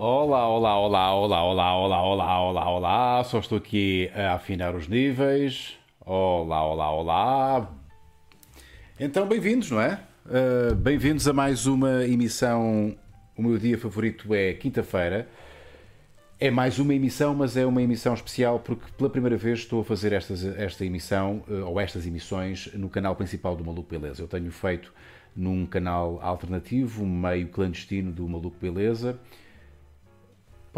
Olá, olá, olá, olá, olá, olá, olá, olá, olá. Só estou aqui a afinar os níveis. Olá, olá, olá. Então, bem-vindos, não é? Uh, bem-vindos a mais uma emissão. O meu dia favorito é quinta-feira. É mais uma emissão, mas é uma emissão especial porque pela primeira vez estou a fazer estas, esta emissão, ou estas emissões, no canal principal do Maluco Beleza. Eu tenho feito num canal alternativo, meio clandestino do Maluco Beleza.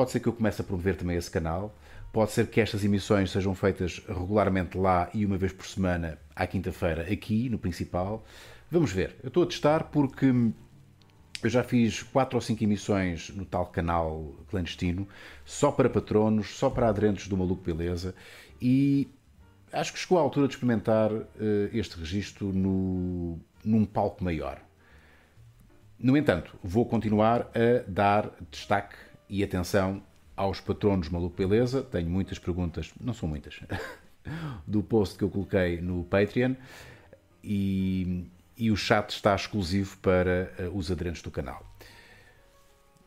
Pode ser que eu comece a promover também esse canal. Pode ser que estas emissões sejam feitas regularmente lá e uma vez por semana, à quinta-feira, aqui no principal. Vamos ver. Eu estou a testar porque eu já fiz quatro ou cinco emissões no tal canal clandestino, só para patronos, só para aderentes do Maluco Beleza, e acho que chegou a altura de experimentar uh, este registro no, num palco maior. No entanto, vou continuar a dar destaque e atenção aos patronos Maluco Beleza. Tenho muitas perguntas, não são muitas, do post que eu coloquei no Patreon. E, e o chat está exclusivo para uh, os aderentes do canal.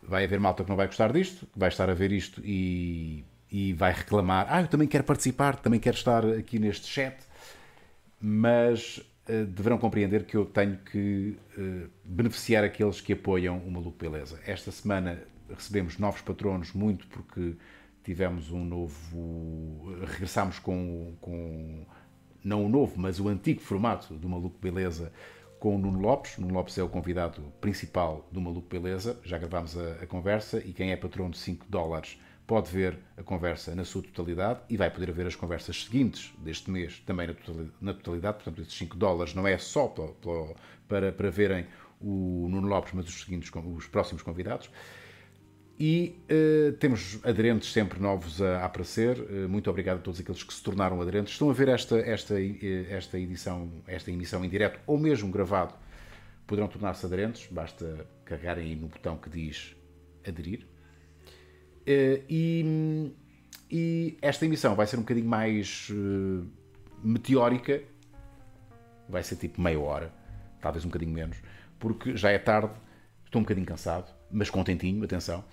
Vai haver malta que não vai gostar disto, vai estar a ver isto e, e vai reclamar: Ah, eu também quero participar, também quero estar aqui neste chat, mas uh, deverão compreender que eu tenho que uh, beneficiar aqueles que apoiam o Maluco Beleza. Esta semana recebemos novos patronos, muito porque tivemos um novo. regressámos com, com não o novo, mas o antigo formato do Maluco Beleza com o Nuno Lopes. Nuno Lopes é o convidado principal do Maluco Beleza. Já gravámos a, a, conversa e quem é patrão de 5 dólares pode ver a conversa na sua totalidade e vai poder ver as conversas seguintes deste mês também na totalidade. Portanto, esses 5 dólares não é só para, para, para verem o Nuno Lopes, mas os, seguintes, os próximos convidados. E uh, temos aderentes sempre novos a, a aparecer. Uh, muito obrigado a todos aqueles que se tornaram aderentes. Estão a ver esta, esta, eh, esta edição, esta emissão em direto ou mesmo gravado, poderão tornar-se aderentes. Basta carregarem aí no botão que diz aderir. Uh, e, e, esta emissão vai ser um bocadinho mais meteórica. Vai ser tipo meia hora, talvez um bocadinho menos, porque já é tarde, estou um bocadinho cansado mas contentinho, atenção,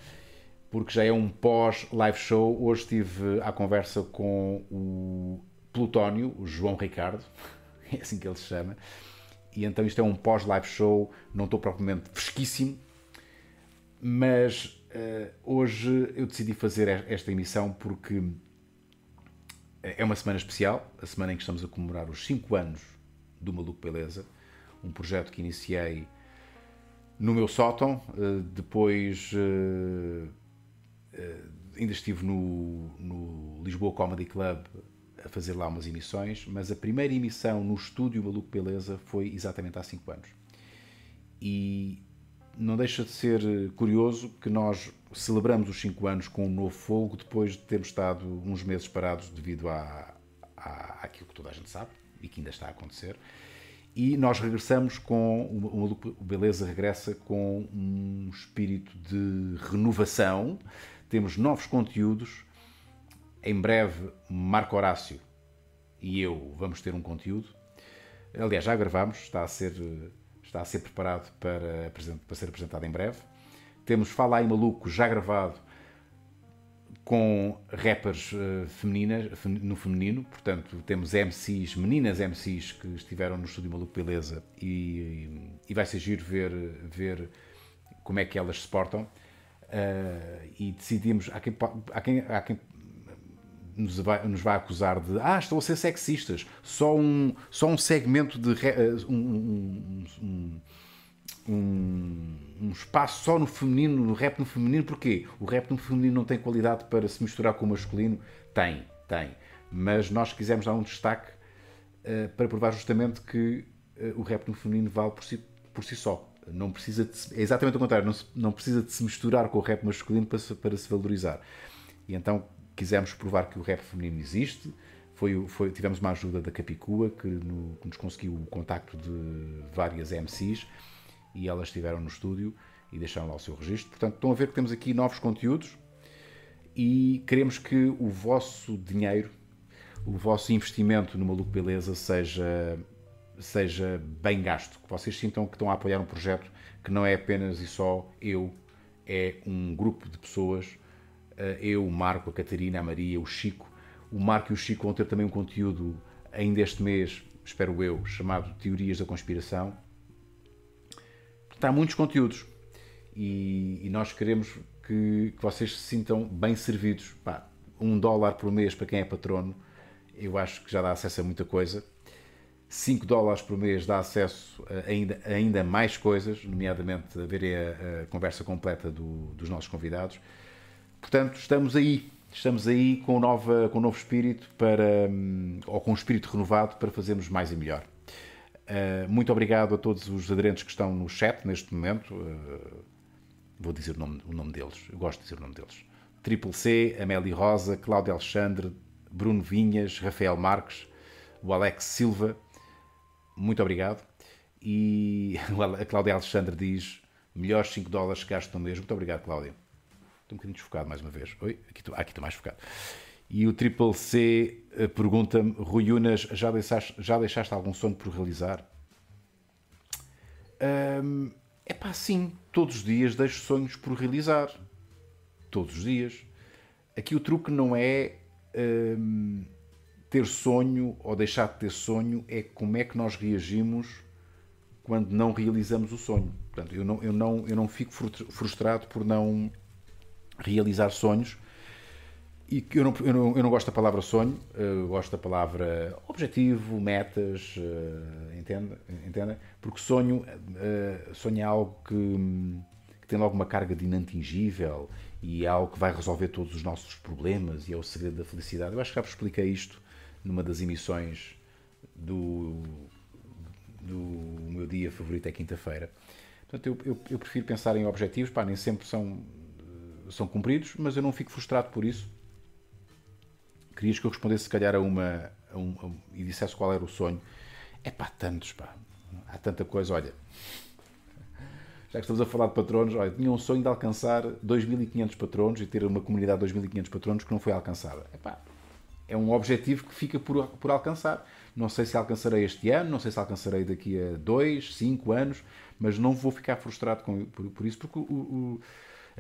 porque já é um pós-live show. Hoje estive à conversa com o Plutónio, o João Ricardo, é assim que ele se chama, e então isto é um pós-live show, não estou propriamente fresquíssimo, mas uh, hoje eu decidi fazer esta emissão porque é uma semana especial, a semana em que estamos a comemorar os 5 anos do Maluco Beleza, um projeto que iniciei no meu sótão. Eh, depois eh, eh, ainda estive no, no, Lisboa Comedy Club a fazer lá umas emissões, mas a primeira emissão no estúdio Maluco Beleza foi exatamente há 5 anos. E não deixa de ser curioso que nós celebramos os 5 anos com um novo fogo depois de termos estado uns meses parados devido à, à, àquilo que toda a gente sabe e que ainda está a acontecer. E nós regressamos com. O Beleza regressa com um espírito de renovação. Temos novos conteúdos. Em breve, Marco Horácio e eu vamos ter um conteúdo. Aliás, já gravamos, está a ser, está a ser preparado para, para ser apresentado em breve. Temos Fala aí Maluco já gravado com rappers uh, femininas, fem, no feminino, portanto temos MCs, meninas MCs que estiveram no Estúdio Maluco Beleza e, e, e vai ser giro ver, ver como é que elas se portam. Uh, e decidimos, há quem, há quem, há quem nos, vai, nos vai acusar de ah, estão a ser sexistas, só um, só um segmento de uh, um, um, um um, um, espaço só no feminino, no rap no feminino, porquê? O rap no feminino não tem qualidade para se misturar com o masculino? Tem, tem. Mas nós quisemos dar um destaque uh, para provar justamente que uh, o rap no feminino vale por si, por si só. Não precisa é exatamente o contrário, não, se, não precisa de se misturar com o rap masculino para se, para se valorizar. E então quisemos provar que o rap feminino existe. Foi, foi, tivemos uma ajuda da Capicua, que, no, que nos conseguiu o contacto de várias MCs e elas estiveram no estúdio e deixaram lá o seu registro. Portanto, estão a ver que temos aqui novos conteúdos e queremos que o vosso dinheiro, o vosso investimento no Maluco Beleza seja, seja bem gasto, que vocês sintam que estão a apoiar um projeto que não é apenas e só eu é um grupo de pessoas, eu, o Marco, a Catarina, a Maria, o Chico. O Marco e o Chico vão ter também um conteúdo ainda este mês, espero eu, chamado Teorias da Conspiração. Está muitos conteúdos e, e nós queremos que, que, vocês se sintam bem servidos. Pá, um dólar por mês para quem é patrono, eu acho que já dá acesso a muita coisa. 5 dólares por mês dá acesso a ainda, a ainda mais coisas, nomeadamente a ver a, a conversa completa do, dos nossos convidados. Portanto, estamos aí, estamos aí com, nova, com um novo espírito para, hum, ou com um espírito renovado para fazermos mais e melhor. Uh, muito obrigado a todos os aderentes que estão no chat neste momento. Uh, vou dizer o nome, o nome deles, eu gosto de dizer o nome deles. Triple C, Amélie Rosa, Cláudio Alexandre, Bruno Vinhas, Rafael Marques, o Alex Silva, muito obrigado. E a Cláudia Alexandre diz: melhores 5 dólares que gasto no mês. Muito obrigado, Cláudia. Estou um bocadinho desfocado mais uma vez. Oi, aqui estou, aqui estou mais focado. E o Triple C eh, pergunta-me: Rui Unas, já deixaste, já deixaste algum sonho por realizar? é pá, sim, todos os dias deixo sonhos por realizar. Todos os dias. Aqui o truque não é ter sonho ou deixar de ter sonho é como é que nós reagimos quando não realizamos o sonho. Portanto, eu não, eu não, eu não fico frustrado por não realizar sonhos. E eu não, eu, não, eu não gosto da palavra sonho, eu gosto da palavra objetivo, metas, uh, entende? entende? Porque sonho, uh, sonho é algo que, que tem logo uma carga de inatingível e é algo que vai resolver todos os nossos problemas e é o segredo da felicidade. Eu acho que já vos expliquei isto numa das emissões do, do meu dia favorito é quinta-feira. Portanto, eu, eu, eu, prefiro pensar em objetivos, pá, nem sempre são, são cumpridos, mas eu não fico frustrado por isso. Querias que eu respondesse, se calhar, a uma, a um, a um, e dissesse qual era o sonho. É pá, tantos, pá. Há tanta coisa, olha. Já que estamos a falar de patronos, olha, tinha um sonho de alcançar 2.500 patronos e ter uma comunidade de 2.500 patronos que não foi alcançada. É pá, é um objetivo que fica por, por alcançar. Não sei se alcançarei este ano, não sei se alcançarei daqui a dois, cinco anos, mas não vou ficar frustrado com, por, por isso, porque o, o,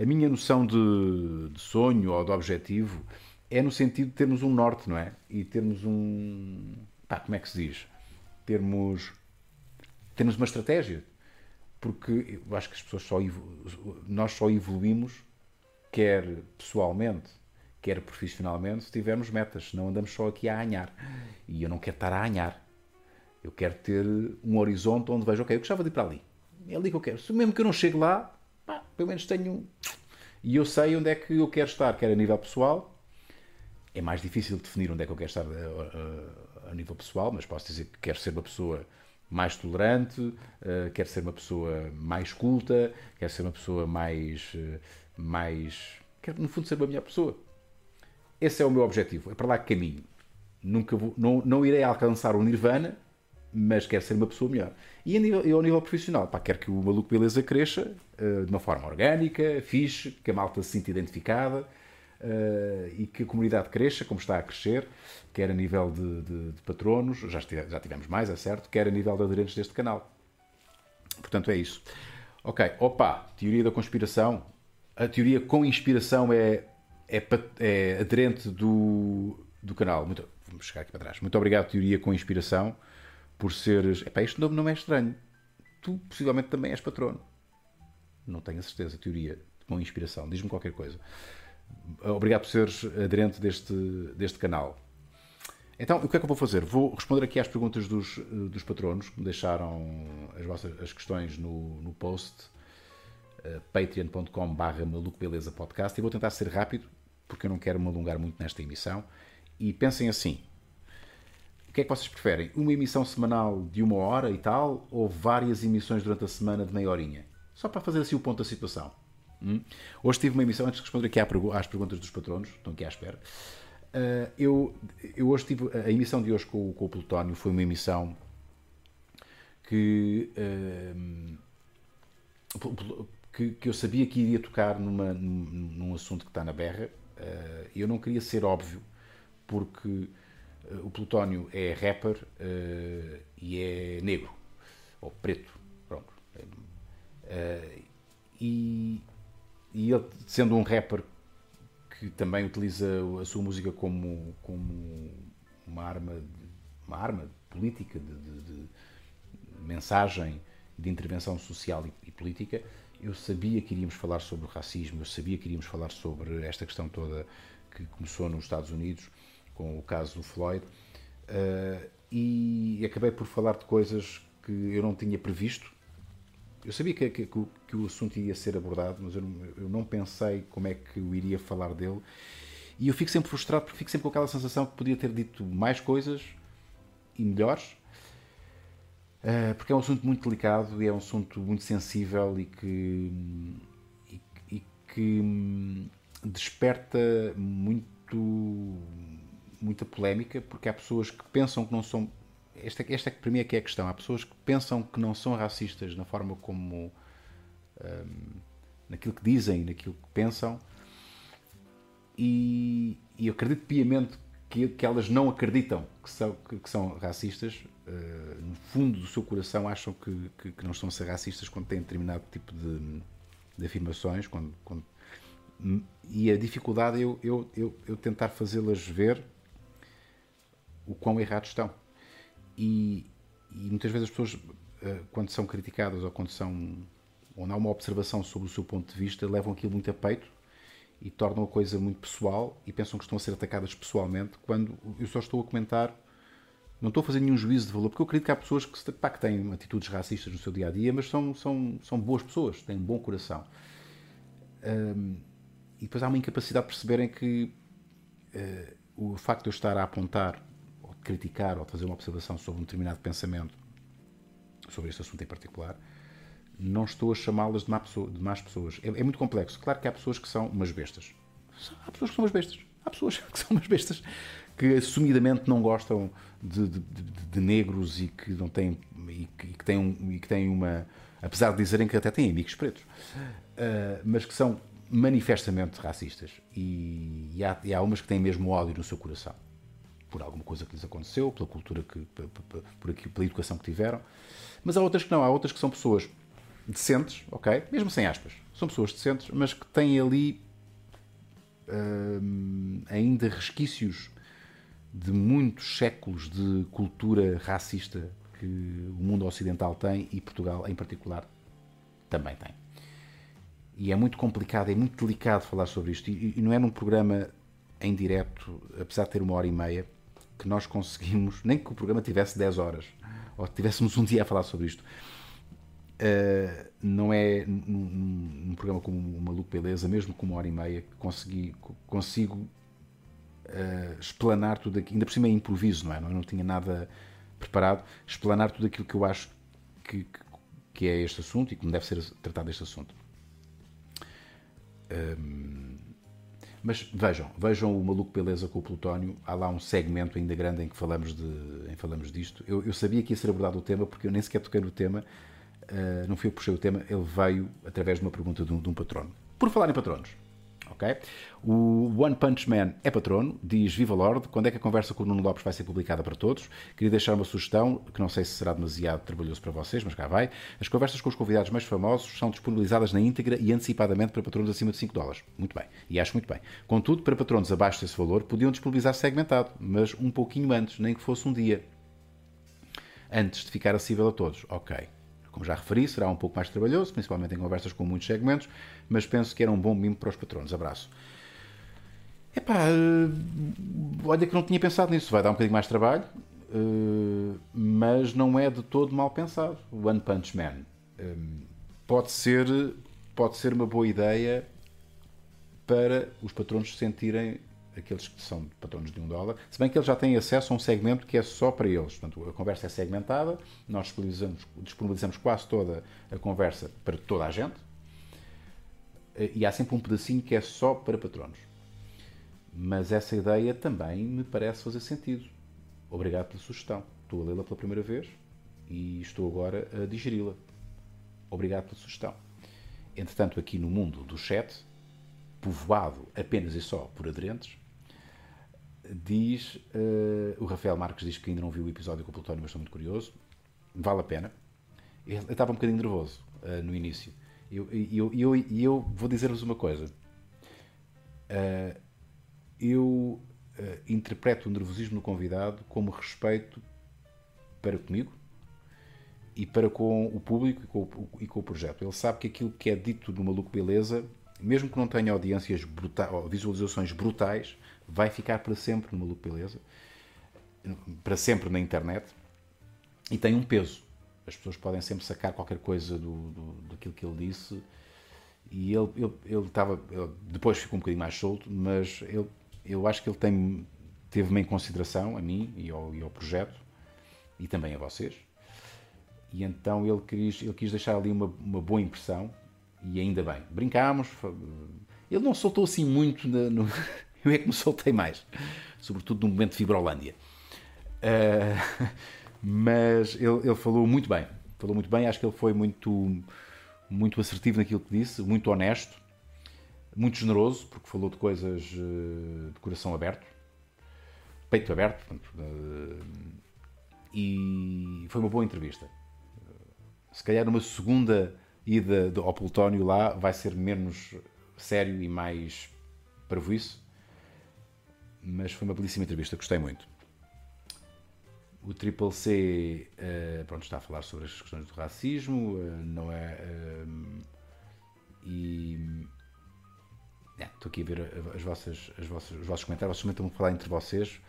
a minha noção de, de, sonho ou de objetivo é no sentido de termos um norte, não é? E termos um. Pá, como é que se diz? Termos, termos uma estratégia. Porque eu acho que as pessoas só. Nós só evoluímos, quer pessoalmente, quer profissionalmente, se tivermos metas, não andamos só aqui a anhar. E eu não quero estar a anhar. Eu quero ter um horizonte onde vejo, ok, eu gostava de ir para ali. É ali que eu quero. Se mesmo que eu não chegue lá, pá, pelo menos tenho. E eu sei onde é que eu quero estar, quer a nível pessoal. É mais difícil definir onde é que eu quero estar a, a, a nível pessoal, mas posso dizer que quero ser uma pessoa mais tolerante, uh, quero ser uma pessoa mais culta, quero ser uma pessoa mais. Uh, mais quero, no fundo, ser uma melhor pessoa. Esse é o meu objetivo, é para lá que caminho. Nunca vou, não, não irei alcançar o Nirvana, mas quero ser uma pessoa melhor. E a nível, ao nível profissional, pá, quero que o Maluco Beleza cresça uh, de uma forma orgânica, fixe, que a malta se sinta identificada e que a comunidade cresça, como está a crescer, quer a nível de, de, de patronos, já, já tivemos mais, é certo, quer a nível de aderentes deste canal. Portanto, é isso. Ok, opa, teoria da conspiração. A teoria com inspiração é é, é aderente do, do canal. Muito, vamos chegar aqui para trás. Muito obrigado, Teoria com Inspiração, por seres. Epá, este nome não é estranho. Tu possivelmente também és patrono. Não tenho a certeza, Teoria com Inspiração. Diz-me qualquer coisa. Obrigado por seres aderente deste, deste canal. Então, o que é que eu vou fazer? Vou responder aqui às perguntas dos, dos patronos que me deixaram as, vossas, as questões no, no post uh, patreon.com barra podcast e vou tentar ser rápido porque eu não quero me alongar muito nesta emissão. E pensem assim: o que é que vocês preferem? Uma emissão semanal de uma hora e tal, ou várias emissões durante a semana de meia horinha? Só para fazer assim o ponto da situação. Hum? Hoje tive uma emissão, antes de responder aqui às perguntas dos patronos, estão aqui à espera. Uh, eu, eu hoje tive. A emissão de hoje com, com o Plutónio foi uma emissão que. Uh, que, que, eu sabia que iria tocar numa, num, num assunto que está na berra, eh, eu não queria ser óbvio, porque o Plutónio é rapper e é negro, ou preto, pronto. E, e, ele, sendo um rapper que também utiliza a sua música como, como uma arma, uma arma política de, de, de mensagem de intervenção social e, e, política, eu sabia que iríamos falar sobre o racismo, eu sabia que iríamos falar sobre esta questão toda que começou nos Estados Unidos com o caso do Floyd uh, e acabei por falar de coisas que eu não tinha previsto. Eu sabia que, que, que o assunto ia ser abordado, mas eu, eu não pensei como é que eu iria falar dele. E eu fico sempre frustrado porque fico sempre com aquela sensação que podia ter dito mais coisas e melhores, uh, porque é um assunto muito delicado e é um assunto muito sensível e que, e, e que hum, desperta muito muita polémica, porque há pessoas que pensam que não são. Esta, esta para mim é que é a questão. Há pessoas que pensam que não são racistas na forma como. Um, naquilo que dizem, naquilo que pensam, e, e eu acredito piamente que, que, elas não acreditam que são, que, que são racistas. Uh, no fundo do seu coração acham que, que, não estão a ser racistas quando têm determinado tipo de, de afirmações. Quando, quando, e a dificuldade é eu, eu, eu, eu tentar fazê-las ver o quão errados estão. E, e muitas vezes as pessoas, eh, quando são criticadas ou quando são não há uma observação sobre o seu ponto de vista, levam aquilo muito a peito e tornam a coisa muito pessoal e pensam que estão a ser atacadas pessoalmente, quando eu só estou a comentar, não estou a fazer nenhum juízo de valor, porque eu acredito que há pessoas que, pá, que têm atitudes racistas no seu dia a dia, mas são, são, são boas pessoas, têm um bom coração. Um, e depois há uma incapacidade de perceberem que uh, o facto de eu estar a apontar criticar ou fazer uma observação sobre um determinado pensamento, sobre este assunto em particular, não estou a chamá-las de, má de más pessoas. É, é, muito complexo. Claro que há pessoas que são umas bestas. Há pessoas que são umas bestas. Há pessoas que são umas bestas que assumidamente não gostam de, de, de, de negros e que não têm e que, e que, têm um, e que têm uma apesar de dizerem que até têm amigos pretos, uh, mas que são manifestamente racistas e, e, há, e há umas que têm mesmo ódio no seu coração por alguma coisa que lhes aconteceu, pela cultura que, por, aqui, pela educação que tiveram. Mas há outras que não, há outras que são pessoas decentes, ok? Mesmo sem aspas. São pessoas decentes, mas que têm ali hum, ainda resquícios de muitos séculos de cultura racista que o mundo ocidental tem e Portugal em particular também tem. E é muito complicado, é muito delicado falar sobre isto. E não é num programa em direto, apesar de ter uma hora e meia, que nós conseguimos, nem que o programa tivesse 10 horas, ou tivéssemos um dia a falar sobre isto, uh, não é num, num, programa como o Maluco Beleza, mesmo com uma hora e meia, que consegui, consigo uh, explanar tudo aqui, ainda por cima é improviso, não é? Eu não tinha nada preparado, explanar tudo aquilo que eu acho que, que é este assunto e como deve ser tratado este assunto. Um, ehm, mas vejam, vejam o Maluco Beleza com o Plutónio. Há lá um segmento ainda grande em que falamos, de, em falamos disto. Eu, eu sabia que ia ser abordado o tema porque eu nem sequer toquei no tema. Uh, não fui eu que puxei o tema, ele veio através de uma pergunta de um, de um patrono. Por falar em patronos, ok? O One Punch Man é patrono, diz Viva Lord, quando é que a conversa com o Nuno Lopes vai ser publicada para todos? Queria deixar uma sugestão, que não sei se será demasiado trabalhoso para vocês, mas cá vai. As conversas com os convidados mais famosos são disponibilizadas na íntegra e antecipadamente para patronos acima de 5 dólares. Muito bem, e acho muito bem. Contudo, para patronos abaixo desse valor, podiam disponibilizar segmentado, mas um pouquinho antes, nem que fosse um dia. Antes de ficar acessível a todos. Ok. Como já referi, será um pouco mais trabalhoso, principalmente em conversas com muitos segmentos, mas penso que era um bom mimo para os patronos. Abraço. Epá, uh, olha que não tinha pensado nisso. Vai dar um bocadinho mais trabalho, uh, mas não é de todo mal pensado. One Punch Man. Um, pode, ser, pode ser uma boa ideia para os patronos se sentirem aqueles que são patronos de um dólar, se bem que eles já têm acesso a um segmento que é só para eles. Portanto, a conversa é segmentada, nós disponibilizamos, disponibilizamos quase toda a conversa para toda a gente, eh, e há sempre um pedacinho que é só para patronos. Mas essa ideia também me parece fazer sentido. Obrigado pela sugestão. Estou a lê-la pela primeira vez e estou agora a digeri-la. Obrigado pela sugestão. Entretanto, aqui no mundo do chat, povoado apenas e só por aderentes, diz, uh, o Rafael Marques diz que ainda não viu o episódio com o Plutónio, mas estou muito curioso. Vale a pena. Ele, estava um bocadinho nervoso uh, no início. E eu, eu, eu, eu, vou dizer-vos uma coisa. Uh, eu interpreto o nervosismo do convidado como respeito para comigo e para com o público e com o, e com o projeto. Ele sabe que aquilo que é dito no Maluco Beleza, mesmo que não tenha audiências brutais, visualizações brutais, vai ficar para sempre no Maluco Beleza, para sempre na internet, e tem um peso. As pessoas podem sempre sacar qualquer coisa do, do daquilo que ele disse, e ele, ele, ele estava, ele, depois ficou um bocadinho mais solto, mas ele, eu acho que ele tem, teve-me em consideração, a mim e ao, e ao projeto, e também a vocês, e então ele quis, ele quis deixar ali uma, uma boa impressão, e ainda bem. Brincámos, ele não soltou assim muito no, Eu é que me soltei mais, sobretudo no momento de Fibrolândia. Uh, mas ele, ele, falou muito bem, falou muito bem. Acho que ele foi muito, muito assertivo naquilo que disse, muito honesto, muito generoso, porque falou de coisas uh, de coração aberto, peito aberto. Portanto, uh, e foi uma boa entrevista. Se calhar numa segunda ida ao Plutónio lá vai ser menos sério e mais isso mas foi uma belíssima entrevista, gostei muito. O Triple C uh, pronto, está a falar sobre as questões do racismo, uh, não é. Uh, e. estou aqui a ver as vossas, as vossas, os vossos comentários, vocês estão a falar entre vocês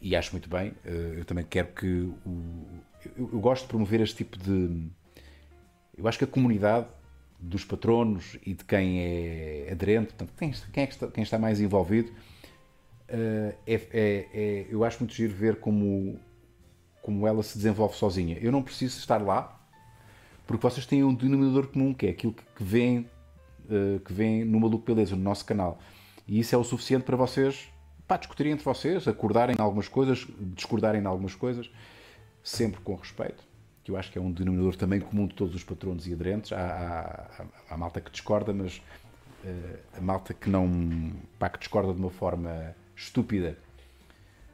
e acho muito bem. eu também quero que. O, eu, eu, gosto de promover este tipo de. Eu acho que a comunidade dos patronos e de quem é aderente, portanto, quem, quem, é que está, quem está mais envolvido, uh, é, é, é, eu acho muito giro ver como, como ela se desenvolve sozinha. Eu não preciso estar lá, porque vocês têm um denominador comum, que é aquilo que, vem, que vem no Maluco Beleza, no nosso canal. E isso é o suficiente para vocês pá, discutirem entre vocês, acordarem em algumas coisas, discordarem em algumas coisas, sempre com respeito, que eu acho que é um denominador também comum de todos os patronos e aderentes. Há, há, há malta que discorda, mas uh, a malta que não pá, que discorda de uma forma estúpida,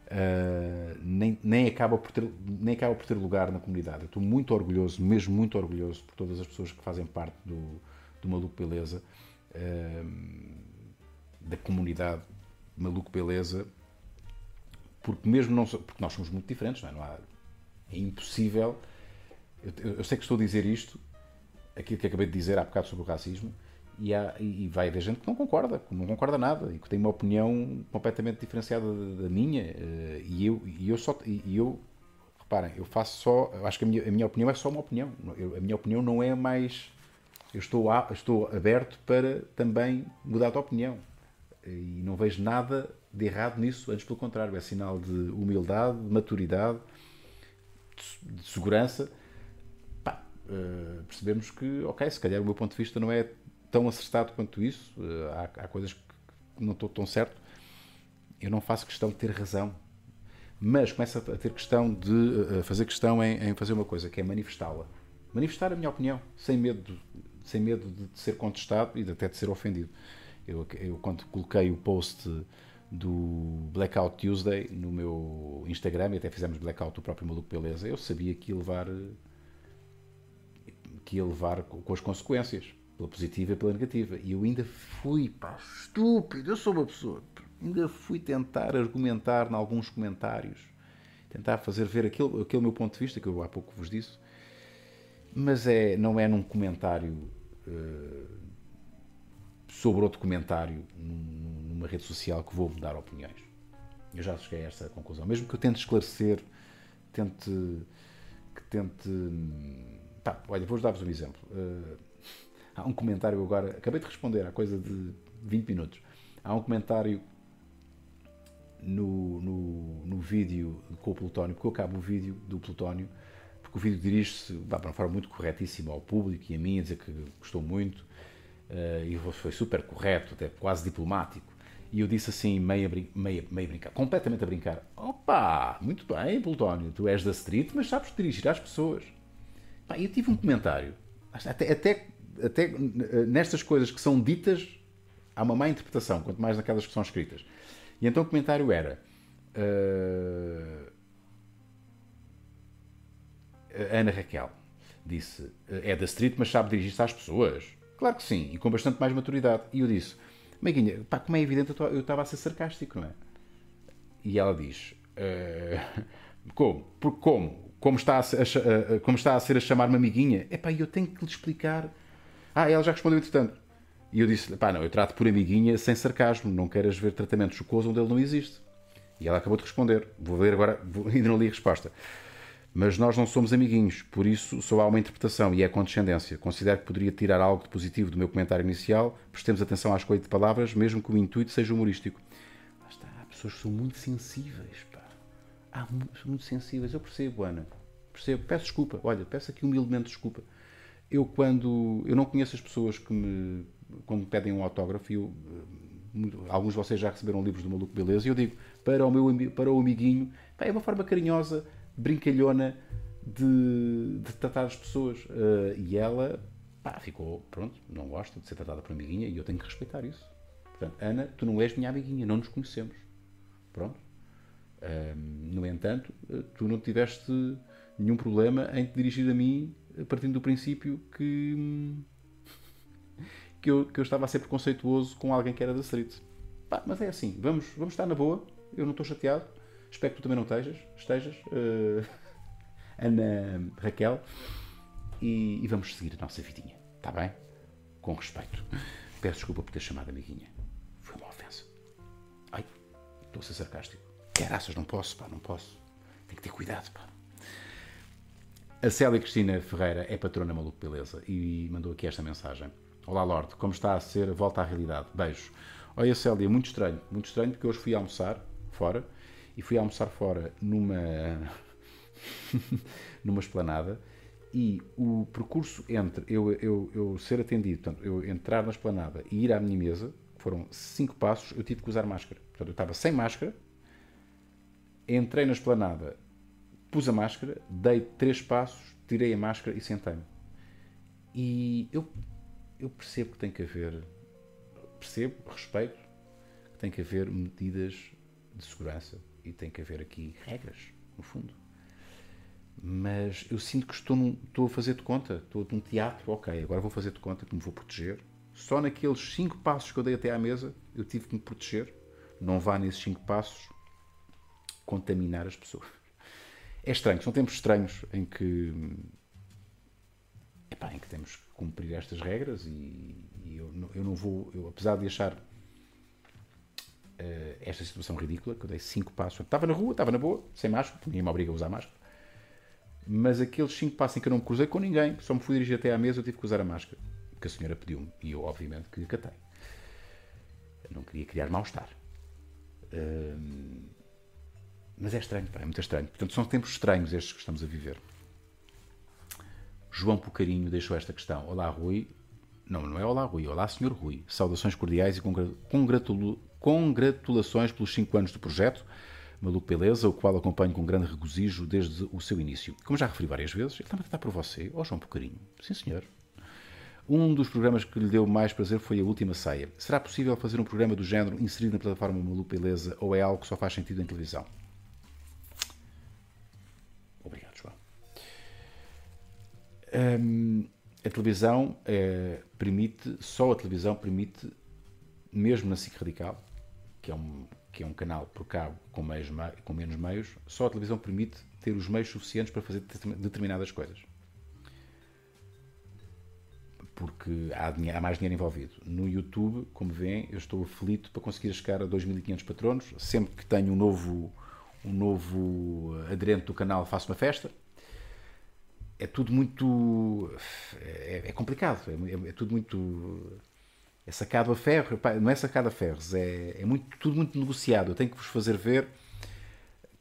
uh, nem, nem, acaba por ter, nem acaba por ter lugar na comunidade. Eu estou muito orgulhoso, mesmo muito orgulhoso, por todas as pessoas que fazem parte do, do Maluco Beleza, uh, da comunidade Maluco Beleza, porque mesmo não porque nós somos muito diferentes, não é? Não há, é impossível. Eu, eu, sei que estou a dizer isto, aquilo que acabei de dizer há bocado sobre o racismo, e, há, e vai haver gente que não concorda, que não concorda nada e que tem uma opinião completamente diferenciada da, minha. Eh, e eu, e eu só. E eu, reparem, eu faço só. Eu acho que a minha, a minha opinião é só uma opinião. Eu, a minha opinião não é mais. Eu estou, a, estou aberto para também mudar de opinião. E não vejo nada de errado nisso, antes pelo contrário, é sinal de humildade, de maturidade, de, de segurança. Uh, percebemos que, ok, se calhar o meu ponto de vista não é tão acertado quanto isso. Eh, há, há coisas que não estou tão certo. Eu não faço questão de ter razão, mas começo a ter questão de a fazer questão em, em fazer uma coisa, que é manifestá-la. Manifestar a minha opinião, sem medo, sem medo de ser contestado e de até de ser ofendido. Eu, eu quando coloquei o post do Blackout Tuesday no meu Instagram, e até fizemos Blackout do próprio Maluco Beleza, eu sabia que ia levar que ia levar com as consequências pela positiva e pela negativa. E eu ainda fui, pá, estúpido, eu sou uma pessoa, ainda fui tentar argumentar em alguns comentários, tentar fazer ver aquele, aquele meu ponto de vista, que eu há pouco vos disse, mas é, não é num comentário uh, sobre outro comentário numa rede social que vou mudar opiniões. Eu já cheguei a essa conclusão. Mesmo que eu tente esclarecer, tente. que tente. Pá, olha, vou dar-vos um exemplo. Uh, Há um comentário agora, acabei de responder há coisa de 20 minutos. Há um comentário no, no, no vídeo com o Plutónio, porque eu acabo o vídeo do Plutónio, porque o vídeo dirige-se de uma forma muito corretíssima ao público e a mim, a dizer que gostou muito, uh, e foi super correto, até quase diplomático. E eu disse assim, meio a, brin meio, meio a brincar, completamente a brincar: Opa, muito bem, Plutónio, tu és da street, mas sabes dirigir às pessoas. E eu tive um comentário, até, até até nestas coisas que são ditas, há uma má interpretação, quanto mais naquelas que são escritas. E então o comentário era. Uh, Ana Raquel disse: é da street, mas sabe dirigir-se às pessoas. Claro que sim, e com bastante mais maturidade. E eu disse, Meiguinha, pá, como é evidente, eu estava a ser sarcástico, não é? E ela diz, uh, como? Por como? Como está, a, a, a, como está a ser a chamar-me amiguinha? É pá, eu tenho que lhe explicar. Ah, ela já respondeu entretanto. E eu disse, pá, não, eu trato por amiguinha sem sarcasmo, não queres ver tratamento chocoso onde ele não existe. E ela acabou de responder. Vou ler agora, vou, ainda não li a resposta. Mas nós não somos amiguinhos, por isso só há uma interpretação e é condescendência. Considero que poderia tirar algo de positivo do meu comentário inicial, prestemos atenção à escolha de palavras, mesmo que o intuito seja humorístico. Lá está, pessoas são muito sensíveis, Há muito, sensíveis. Eu percebo, Ana. Percebo. Peço desculpa. Olha, peço aqui humildemente desculpa. Eu, quando. Eu não conheço as pessoas que me. Quando me pedem um autógrafo, eu, eh, alguns de vocês já receberam livros do Maluco Beleza, e eu digo para o meu para o amiguinho, é uma forma carinhosa brincalhona de, de tratar as pessoas. Uh, e ela pá, ficou, pronto, não gosta de ser tratada por amiguinha e eu tenho que respeitar isso. Portanto, Ana, tu não és minha amiguinha, não nos conhecemos. Pronto. No entanto, uh, tu não tiveste nenhum problema em te dirigir a mim partindo do princípio que, que, eu, que eu estava a ser preconceituoso com alguém que era da street. Pá, mas é assim, vamos, vamos estar na boa, eu não estou chateado Espero que tu também não estejas. estejas uh, Ana Raquel. E, e, vamos seguir a nossa vidinha. Está bem? Com respeito. Peço desculpa por ter chamado amiguinha. Foi uma ofensa. Ai, estou a ser sarcástico. Caraças, não posso, pá, não posso. Tenho que ter cuidado, pá. A Célia Cristina Ferreira é patrona Maluco Beleza e mandou aqui esta mensagem. Olá, Lorde, como está a ser? Volta à realidade. Beijo. Olha, Célia, muito estranho. Muito estranho porque hoje fui almoçar fora e fui almoçar fora numa numa esplanada e o percurso entre eu, eu, eu ser atendido, portanto, eu entrar na esplanada e ir à minha mesa, foram cinco passos, eu tive que usar máscara. Portanto, eu estava sem máscara, entrei na esplanada, pus a máscara, dei três passos, tirei a máscara e sentei-me. E eu, eu percebo que tem que haver, percebo, respeito, que tem que haver medidas de segurança, e tem que haver aqui regras, no fundo. Mas eu sinto que estou, num, estou a fazer de conta, estou num teatro, ok, agora vou fazer de conta que me vou proteger. Só naqueles cinco passos que eu dei até à mesa, eu tive que me proteger. Não vá nesses cinco passos contaminar as pessoas. É estranho, são tempos estranhos em que, epá, em que temos que cumprir estas regras e, e eu, eu, não vou, eu, apesar de achar uh, esta situação ridícula, que eu dei cinco passos. Estava na rua, estava na boa, sem máscara, ninguém me obriga a usar máscara. Mas aqueles cinco passos em que eu não me cruzei com ninguém, só me fui dirigir até à mesa, eu tive que usar a máscara. Que a senhora pediu-me. E eu, obviamente, que acatei. Eu não queria criar mal-estar. Uh, mas é estranho, é muito estranho. Portanto, são tempos estranhos estes que estamos a viver. João Pucarinho deixou esta questão. Olá, Rui. Não, não é Olá, Rui. Olá, Senhor Rui. Saudações cordiais e congratulo Congratulações pelos 5 anos do projeto Maluco Beleza, o qual acompanho com grande regozijo desde o seu início. Como já referi várias vezes, ele está por você, ó oh, João Pocarinho. Sim, senhor. Um dos programas que lhe deu mais prazer foi a Última Ceia. Será possível fazer um programa do género inserido na plataforma Maluco Beleza ou é algo que só faz sentido em televisão? Hum, a televisão é, permite, só a televisão permite, mesmo na SIC Radical, que é um, que é um canal por cabo com, meios, com menos meios, só a televisão permite ter os meios suficientes para fazer determinadas coisas. Porque há, dinheiro, há mais dinheiro envolvido. No YouTube, como veem, eu estou aflito para conseguir chegar a 2.500 patronos. Sempre que tenho um novo, um novo aderente do canal, faço uma festa. É tudo muito. É, é complicado. É, é tudo muito é sacado a ferro, não é sacado a ferros, é, é muito, tudo muito negociado. Eu tenho que vos fazer ver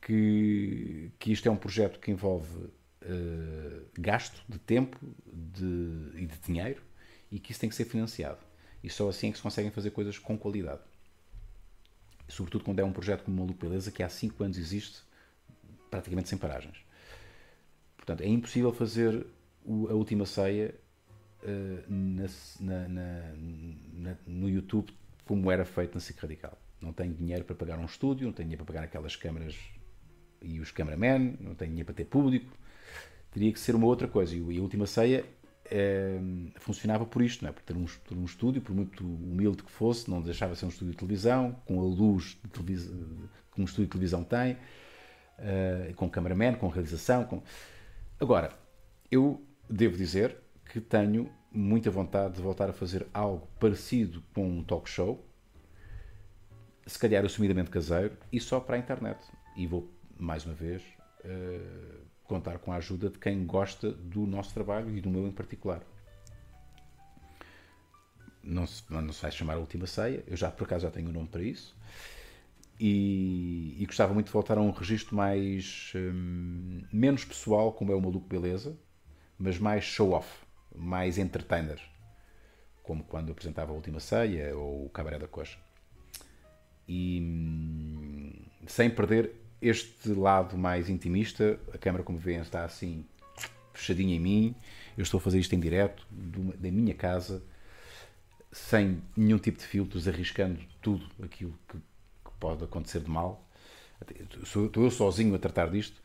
que, que isto é um projeto que envolve uh, gasto de tempo de, e de dinheiro e que isso tem que ser financiado. E só assim é que se conseguem fazer coisas com qualidade. Sobretudo quando é um projeto como o Maluco Beleza, que há 5 anos existe praticamente sem paragens. Portanto, é impossível fazer a última ceia uh, na, na, na, no YouTube como era feito na SIC Radical. Não tenho dinheiro para pagar um estúdio, não tenho dinheiro para pagar aquelas câmaras e os cameramen, não tenho dinheiro para ter público. Teria que ser uma outra coisa. E a última ceia é, funcionava por isto, não é? por ter um, ter um estúdio, por muito humilde que fosse, não deixava de ser um estúdio de televisão, com a luz que um estúdio de televisão tem, uh, com cameraman, com realização. Com... Agora, eu devo dizer que tenho muita vontade de voltar a fazer algo parecido com um talk show, se calhar assumidamente caseiro, e só para a internet. E vou, mais uma vez, uh, contar com a ajuda de quem gosta do nosso trabalho e do meu em particular. Não se, não se vai chamar a Última Ceia, eu já por acaso já tenho um nome para isso. E, e gostava muito de voltar a um registro mais hum, menos pessoal, como é o Maluco Beleza, mas mais show-off, mais entertainer, como quando apresentava a Última Ceia ou o Cabaré da Coxa. E hum, sem perder este lado mais intimista, a câmera, como veem, está assim fechadinha em mim. Eu estou a fazer isto em direto, da minha casa, sem nenhum tipo de filtros, arriscando tudo aquilo que, que pode acontecer de mal. Estou eu sozinho a tratar disto,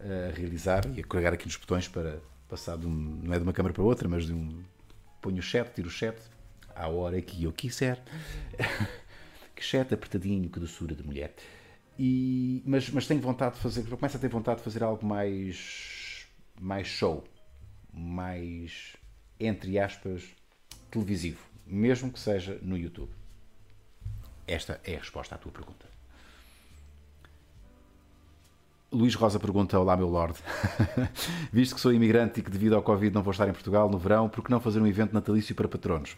a realizar e a carregar aqui nos botões para passar de um, não é de uma câmera para outra, mas de um. ponho o chat, tiro o chat, à hora que eu quiser. que chat apertadinho, que doçura de mulher. E, mas, mas tenho vontade de fazer, começo a ter vontade de fazer algo mais, mais show, mais, entre aspas, televisivo, mesmo que seja no YouTube. Esta é a resposta à tua pergunta. Luís Rosa pergunta: Olá, meu Lorde. Visto que sou imigrante e que devido ao Covid não vou estar em Portugal no verão, por que não fazer um evento natalício para patronos?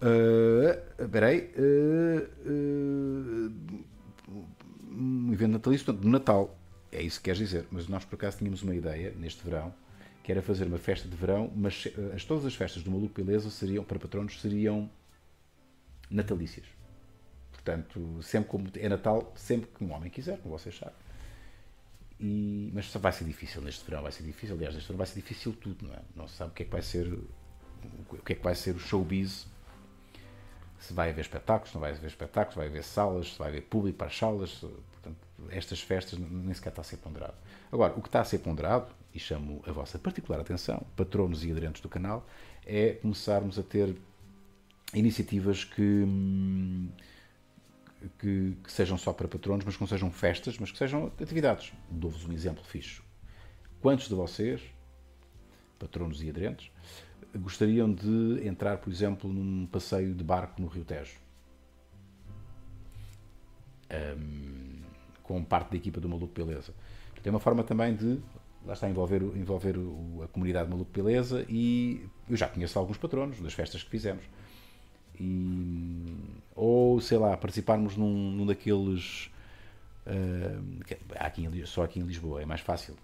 Uh, peraí. Uh, uh, um evento natalício, portanto, no Natal. É isso que queres dizer. Mas nós, por acaso, tínhamos uma ideia neste verão, que era fazer uma festa de verão, mas eh, as, todas as festas do Maluco Beleza seriam, para patronos, seriam natalícias. Portanto, sempre como é Natal, sempre que um homem quiser, como vocês sabem. E, mas vai ser difícil neste verão, vai ser difícil. Aliás, neste verão vai ser difícil tudo, não é? Não se sabe o que é que vai ser o que é que vai ser o showbiz se vai haver espetáculos, não vai haver espetáculos, vai haver salas, se vai haver público para as salas. Portanto, estas festas nem sequer está a ser ponderado. Agora, o que está a ser ponderado, e chamo a vossa particular atenção, patronos e aderentes do canal, é começarmos a ter iniciativas que, que, que sejam só para patronos, mas que não sejam festas, mas que sejam atividades. Dou-vos um exemplo fixo. Quantos de vocês, patronos e aderentes, gostariam de entrar, por exemplo, num passeio de barco no Rio Tejo. Um, com parte da equipa do Maluco Beleza. Tem uma forma também de, lá está, envolver, envolver a comunidade Maluco Beleza e eu já conheço alguns patronos das festas que fizemos. E, ou, sei lá, participarmos num, num daqueles. Uh, aqui em, só aqui em Lisboa, é mais fácil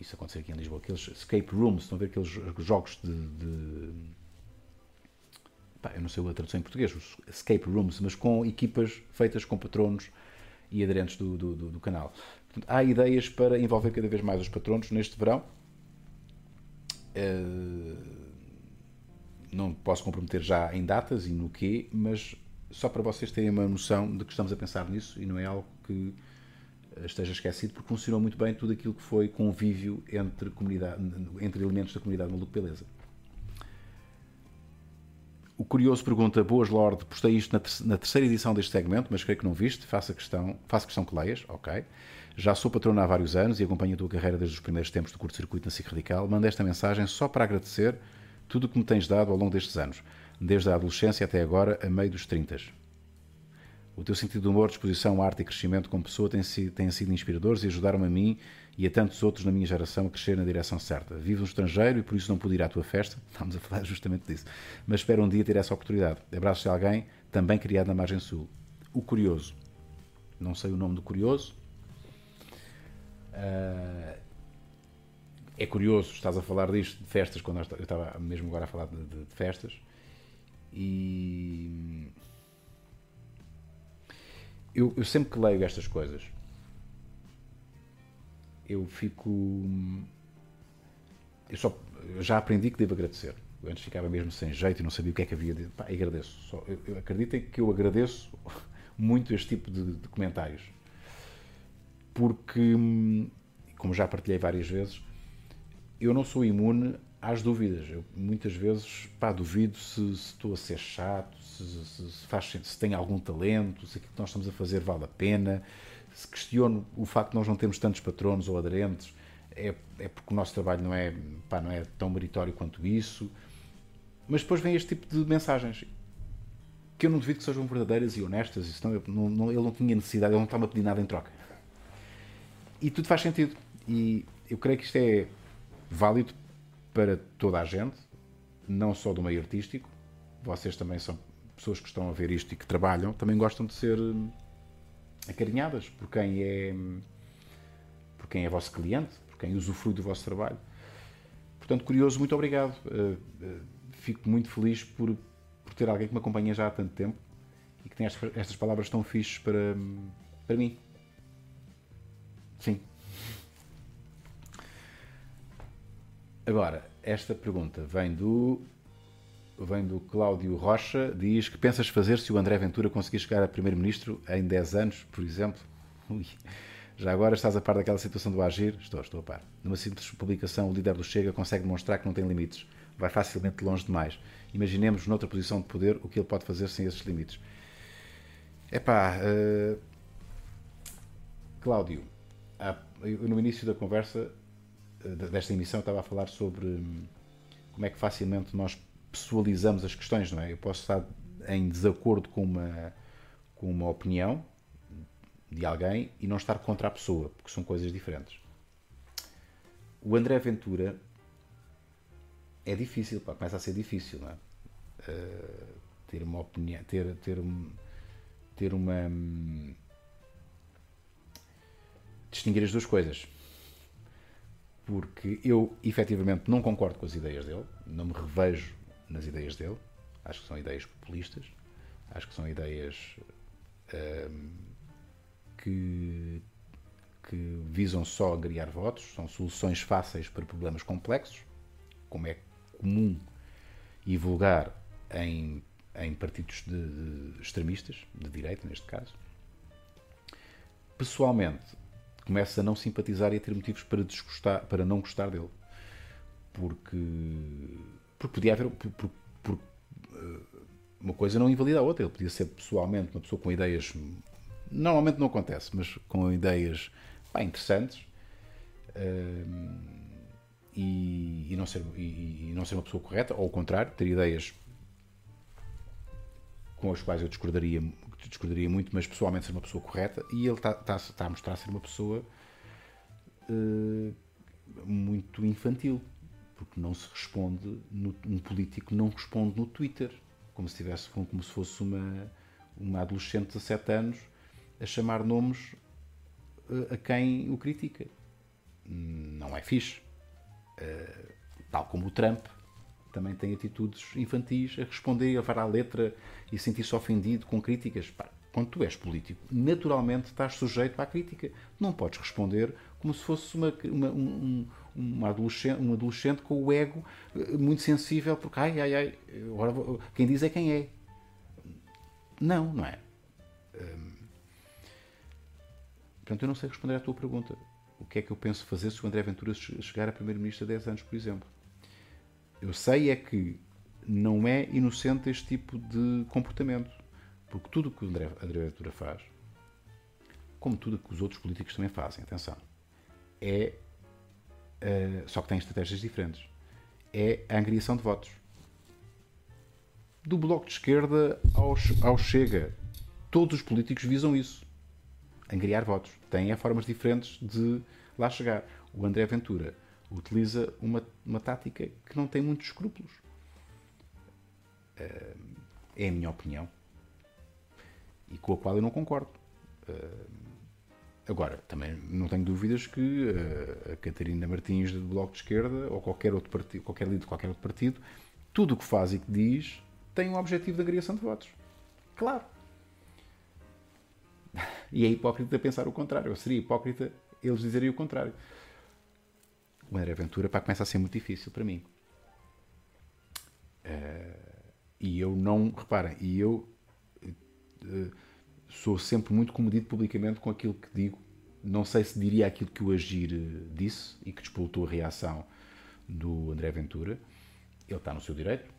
isso acontecer aqui em Lisboa, aqueles escape rooms, estão a ver aqueles jogos de. de pá, eu não sei a tradução em português, os escape rooms, mas com equipas feitas com patronos e aderentes do, do, do, do canal. Portanto, há ideias para envolver cada vez mais os patronos neste verão. Uh, não posso comprometer já em datas e no quê, mas só para vocês terem uma noção de que estamos a pensar nisso e não é algo que esteja esquecido, porque funcionou muito bem tudo aquilo que foi convívio entre, comunidade, entre elementos da comunidade Maluco Beleza. O Curioso pergunta, boas Lorde, postei isto na, terceira edição deste segmento, mas creio que não viste, faça questão, faço questão que leias, ok. Já sou patrono há vários anos e acompanho a tua carreira desde os primeiros tempos do curto-circuito na SIC Radical. Mando esta mensagem só para agradecer tudo o que me tens dado ao longo destes anos, desde a adolescência até agora, a meio dos 30. O teu sentido de humor, disposição, arte e crescimento como pessoa têm sido, têm sido inspiradores e ajudaram-me a mim e a tantos outros na minha geração a crescer na direção certa. Vivo no estrangeiro e por isso não pude ir à tua festa, estamos a falar justamente disso, mas espero um dia ter essa oportunidade. Abraços de alguém também criado na margem sul. O Curioso. Não sei o nome do Curioso. Uh, é curioso, estás a falar disto, de festas, quando eu estava mesmo agora a falar de, de, de festas. E eu, eu sempre que leio estas coisas, eu fico. Eu, só, eu já aprendi que devo agradecer. Eu antes ficava mesmo sem jeito e não sabia o que é que havia de. Pá, agradeço. Só, eu, eu acreditem que eu agradeço muito este tipo de, de comentários. Porque, como já partilhei várias vezes, eu não sou imune às dúvidas. Eu muitas vezes pá, duvido se, se estou a ser chato, se, se, se, faz, se tem algum talento, se aquilo que nós estamos a fazer vale a pena, se questiono o facto de nós não termos tantos patronos ou aderentes, é, é porque o nosso trabalho não é, pá, não é tão meritório quanto isso. Mas depois vem este tipo de mensagens que eu não duvido que sejam verdadeiras e honestas, senão eu, não, não, ele não tinha necessidade, ele não estava a pedir nada em troca. E tudo faz sentido. E eu creio que isto é válido para toda a gente, não só do meio artístico. Vocês também são pessoas que estão a ver isto e que trabalham, também gostam de ser hum, acarinhadas por quem é por quem é vosso cliente, por quem usufrui do vosso trabalho. Portanto, curioso, muito obrigado. Uh, uh, fico muito feliz por, por ter alguém que me acompanha já há tanto tempo e que tem estas, estas palavras tão fixes para, para mim. Sim. Agora, esta pergunta vem do vem do Cláudio Rocha, diz que pensas fazer se o André Ventura conseguir chegar a primeiro-ministro em 10 anos, por exemplo? Ui. Já agora estás a par daquela situação do Agir? Estou, estou a par. Numa simples publicação, o líder do Chega consegue demonstrar que não tem limites. Vai facilmente longe demais. Imaginemos, noutra posição de poder, o que ele pode fazer sem esses limites. Epá, uh... Cláudio, no início da conversa desta emissão eu estava a falar sobre hum, como é que facilmente nós pessoalizamos as questões, não é? Eu posso estar em desacordo com uma, com uma opinião de alguém e não estar contra a pessoa, porque são coisas diferentes. O André Ventura é difícil, pá, começa a ser difícil, não é? Uh, ter uma opinião, ter, ter, ter uma. Um, distinguir as duas coisas porque eu efetivamente não concordo com as ideias dele, não me revejo nas ideias dele, acho que são ideias populistas, acho que são ideias hum, que, que visam só agregar votos, são soluções fáceis para problemas complexos, como é comum e vulgar em, em partidos de, de extremistas, de direita neste caso. Pessoalmente, começa a não simpatizar e a ter motivos para desgostar, para não gostar dele. Porque, porque podia haver. Eh, uma coisa não invalida a outra. Ele podia ser pessoalmente uma pessoa com ideias. Normalmente não acontece, mas com ideias interessantes. Uh, e, e, não ser, e, e, não ser uma pessoa correta, ou ao contrário, ter ideias com as quais eu discordaria discordaria muito, mas pessoalmente ser uma pessoa correta e ele está, está, está a mostrar ser uma pessoa uh, muito infantil, porque não se responde, no, um político não responde no Twitter, como se, tivesse, como se fosse uma, uma adolescente de 17 anos a chamar nomes uh, a quem o critica. Não é fixe. Uh, tal como o Trump também tem atitudes infantis a responder e a levar à letra e sentir-se ofendido com críticas. Pá, quando tu és político, naturalmente estás sujeito à crítica. Não podes responder como se fosse uma, uma, um, uma adolescente, um adolescente com o ego eh, muito sensível, porque ai, ai, ai, agora quem diz é quem é. Não, não é. Hum, portanto, eu não sei responder à tua pergunta. O que é que eu penso fazer se o André Ventura chegar a Primeiro-Ministro há 10 anos, por exemplo? Eu sei é que não é inocente este tipo de comportamento. Porque tudo o que o André, Ventura faz, como tudo o que os outros políticos também fazem, atenção, é. Uh, só que tem estratégias diferentes. É a angriação de votos. Do bloco de esquerda ao, ao Chega. Todos os políticos visam isso. Angriar votos. Têm formas diferentes de lá chegar. O André Ventura utiliza uma, uma tática que não tem muitos escrúpulos. Uh, é a minha opinião. E com a qual eu não concordo. Uh, agora, também não tenho dúvidas que uh, a Catarina Martins do Bloco de Esquerda ou qualquer outro partido, qualquer líder de qualquer outro partido, tudo o que faz e que diz tem um objetivo de agregação de votos. Claro. E é hipócrita pensar o contrário. Eu seria hipócrita eles dizerem o contrário o André Ventura pá, começa a ser muito difícil para mim. Uh, e eu não, reparem, e eu uh, sou sempre muito comedido publicamente com aquilo que digo. Não sei se diria aquilo que o Agir disse e que despoltou a reação do André Ventura. Ele está no seu direito,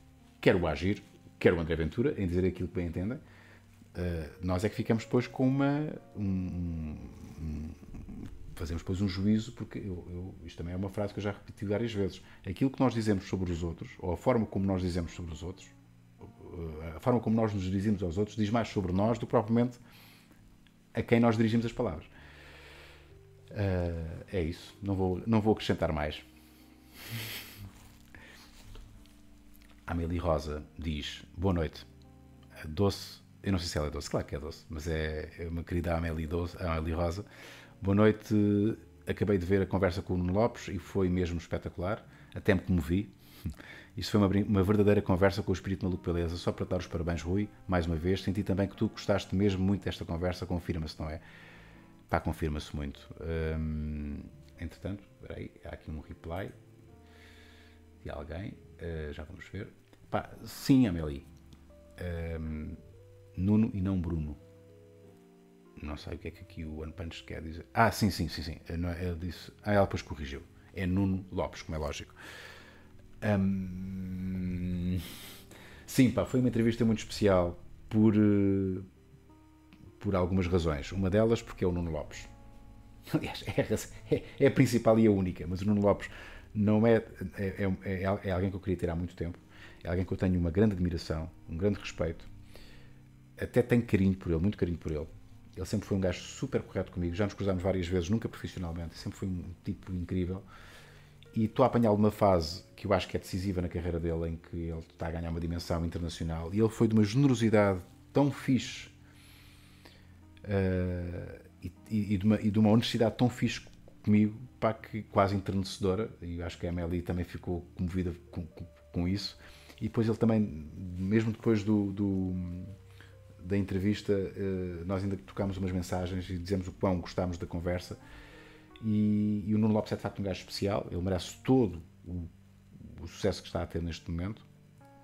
quer o agir, quer o André Ventura, em dizer aquilo que bem entendem. Uh, nós é que ficamos depois com uma. Um, um, fazemos depois um juízo, porque eu, eu, isto também é uma frase que eu já repeti várias vezes. Aquilo que nós dizemos sobre os outros, ou a forma como nós dizemos sobre os outros, a forma como nós nos dirigimos aos outros, diz mais sobre nós do que propriamente a quem nós dirigimos as palavras. Uh, é isso. Não vou, não vou acrescentar mais. Amélie Rosa diz: Boa noite. Doce, eu não sei se ela é doce, claro que é doce, mas é, é uma querida Amélie, doce, Amélie Rosa. Boa noite. Acabei de ver a conversa com o Nuno Lopes e foi mesmo espetacular. Até me comovi. Isso foi uma, uma, verdadeira conversa com o espírito maluco beleza. Só para dar os parabéns, Rui, mais uma vez. Senti também que tu gostaste mesmo muito desta conversa. Confirma-se, não é? Pá, confirma-se muito. Hum, entretanto, aí, há aqui um reply de alguém. Uh, já vamos ver. Pá, sim, Amélie. Um, Nuno e não Bruno. Não sei o que é que aqui o One Punch quer dizer. Ah, sim, sim, sim, sim. Ele disse. Ah, ela depois corrigiu. É Nuno Lopes, como é lógico. Um, sim, pá, foi uma entrevista muito especial por, eh, por algumas razões. Uma delas porque é o Nuno Lopes. Aliás, é, é, é a principal e a única, mas o Nuno Lopes não é é, é, é, alguém que eu queria ter há muito tempo. É alguém que eu tenho uma grande admiração, um grande respeito. Até tenho carinho por ele, muito carinho por ele. Ele sempre foi um gajo super correto comigo. Já nos cruzámos várias vezes, nunca profissionalmente. Sempre foi um tipo incrível e estou a apanhar uma fase que eu acho que é decisiva na carreira dele, em que ele está a ganhar uma dimensão internacional, e ele foi de uma generosidade tão fixe uh, e, e, de uma, e, de uma, honestidade tão fixe comigo, pá, que quase enternecedora, e acho que a Amélie também ficou comovida com, com, com, isso, e depois ele também, mesmo depois do, do da entrevista, uh, nós ainda tocámos umas mensagens e dizemos o quão gostámos da conversa, e, e, o Nuno Lopes é de facto um gajo especial, ele merece todo o, o, sucesso que está a ter neste momento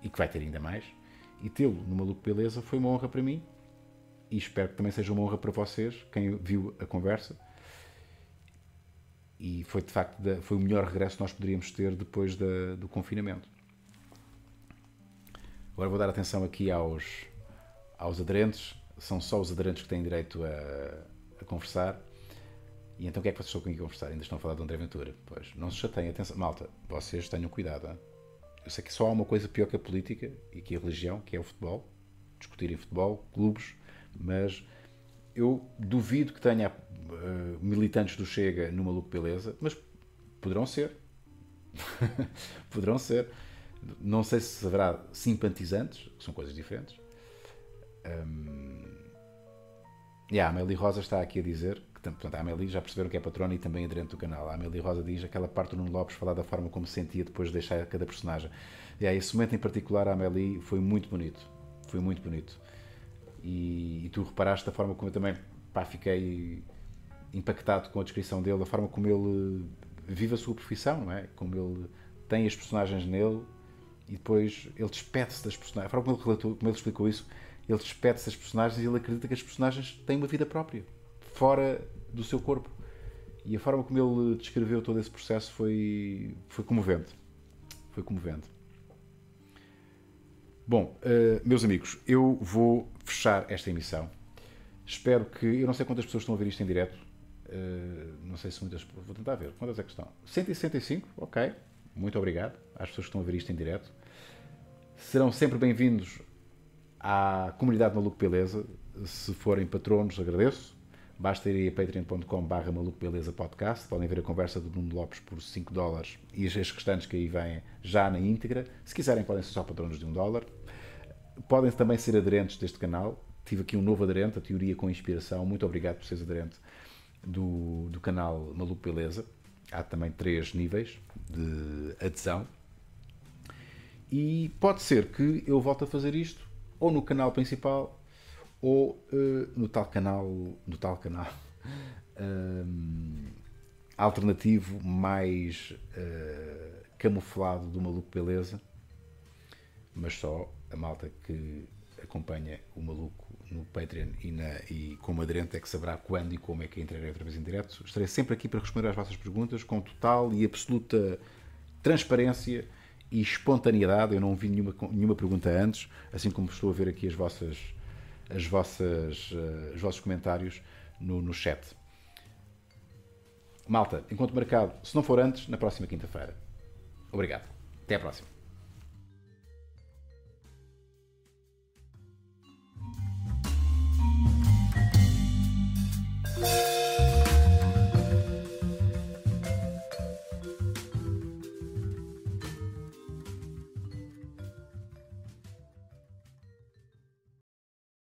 e que vai ter ainda mais. E tê-lo no Maluco Beleza foi uma honra para mim e espero que também seja uma honra para vocês, quem viu a conversa. E foi de facto foi o melhor regresso que nós poderíamos ter depois da, do confinamento. Agora vou dar atenção aqui aos, aos aderentes. São só os aderentes que têm direito a, a conversar. E então o que é que vocês estão aqui a conversar? Ainda estão a falar de André Ventura? Pois, não se chateiem, atenção. Malta, vocês tenham cuidado. Hein? Eu sei que só há uma coisa pior que a política e que a religião, que é o futebol. Discutirem futebol, clubes, mas eu duvido que tenha uh, militantes do Chega no Maluco Beleza, mas poderão ser. poderão ser. Não sei se haverá simpatizantes, que são coisas diferentes. Um... Yeah, a Amélie Rosa está aqui a dizer Portanto, a Amélie já perceberam que é patrona e também aderente do canal. A Amélie Rosa diz aquela parte do Nuno Lopes falar da forma como se sentia depois de deixar cada personagem. Aí, esse momento em particular, a Amélie foi muito bonito. Foi muito bonito. E, e tu reparaste da forma como eu também pá, fiquei impactado com a descrição dele, da forma como ele vive a sua profissão, não é? Como ele tem as personagens nele e depois ele despede-se das personagens. A forma como ele, relatou, como ele explicou isso, ele despede-se das personagens e ele acredita que as personagens têm uma vida própria fora do seu corpo. E a forma como ele descreveu todo esse processo foi, foi comovente. Foi comovente. Bom, uh, meus amigos, eu vou fechar esta emissão. Espero que. Eu não sei quantas pessoas estão a ver isto em direto. Uh, não sei se muitas. Vou tentar ver. Quantas é que estão? 165, ok. Muito obrigado às pessoas que estão a ver isto em direto. Serão sempre bem-vindos à comunidade Maluco Beleza. Se forem patronos, agradeço. Basta ir a patreon.com barra beleza podcast. Podem ver a conversa do Nuno Lopes por 5 dólares e as restantes que aí vêm já na íntegra. Se quiserem podem ser só patronos de 1 dólar. Podem também ser aderentes deste canal. Tive aqui um novo aderente, a Teoria com Inspiração. Muito obrigado por seres aderente do, do canal Maluco Beleza. Há também três níveis de adesão. E pode ser que eu volte a fazer isto ou no canal principal ou uh, no tal canal, no tal canal um, alternativo mais uh, camuflado do maluco beleza, mas só a malta que acompanha o maluco no Patreon e, na, e como aderente é que saberá quando e como é que entrarei outra vez em direto. Estarei sempre aqui para responder às vossas perguntas com total e absoluta transparência e espontaneidade. Eu não vi nenhuma, nenhuma pergunta antes, assim como estou a ver aqui as vossas, as vossas, uh, os vossos comentários no, no chat. Malta, enquanto marcado, se não for antes, na próxima quinta-feira. Obrigado. Até à próxima.